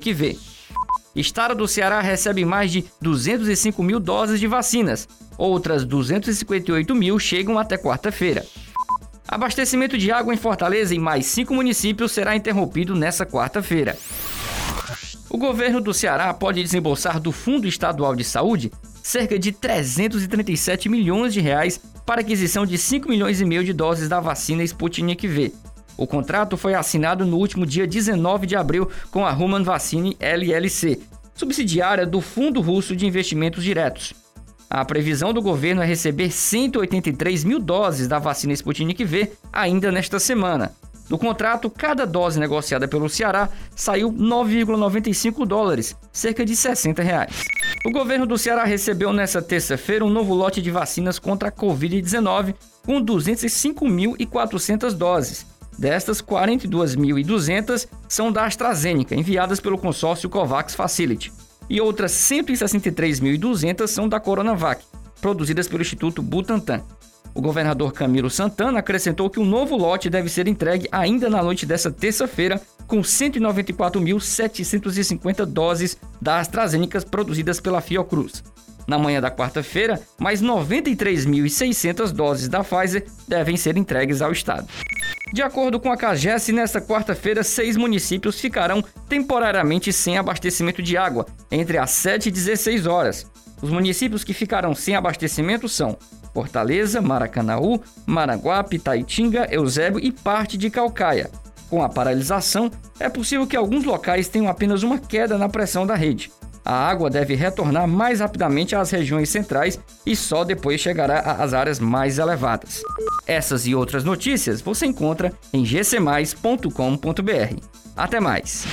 que vê. Estado do Ceará recebe mais de 205 mil doses de vacinas. Outras 258 mil chegam até quarta-feira. Abastecimento de água em Fortaleza em mais cinco municípios será interrompido nesta quarta-feira. O governo do Ceará pode desembolsar do Fundo Estadual de Saúde cerca de 337 milhões de reais para aquisição de 5 milhões e meio de doses da vacina Sputnik V. O contrato foi assinado no último dia 19 de abril com a Human Vaccine LLC, subsidiária do Fundo Russo de Investimentos Diretos. A previsão do governo é receber 183 mil doses da vacina Sputnik V ainda nesta semana. No contrato, cada dose negociada pelo Ceará saiu 9,95 dólares, cerca de 60 reais. O governo do Ceará recebeu nesta terça-feira um novo lote de vacinas contra a Covid-19 com 205.400 doses. Destas, 42.200 são da AstraZeneca, enviadas pelo consórcio COVAX Facility, e outras 163.200 são da Coronavac, produzidas pelo Instituto Butantan. O governador Camilo Santana acrescentou que um novo lote deve ser entregue ainda na noite desta terça-feira, com 194.750 doses da AstraZeneca produzidas pela Fiocruz. Na manhã da quarta-feira, mais 93.600 doses da Pfizer devem ser entregues ao estado. De acordo com a CAGES, nesta quarta-feira, seis municípios ficarão temporariamente sem abastecimento de água, entre as 7 e 16 horas. Os municípios que ficarão sem abastecimento são Fortaleza, Maracanaú, Maranguape, Taitinga, Eusébio e parte de Calcaia. Com a paralisação, é possível que alguns locais tenham apenas uma queda na pressão da rede. A água deve retornar mais rapidamente às regiões centrais e só depois chegará às áreas mais elevadas. Essas e outras notícias você encontra em gcmais.com.br. Até mais!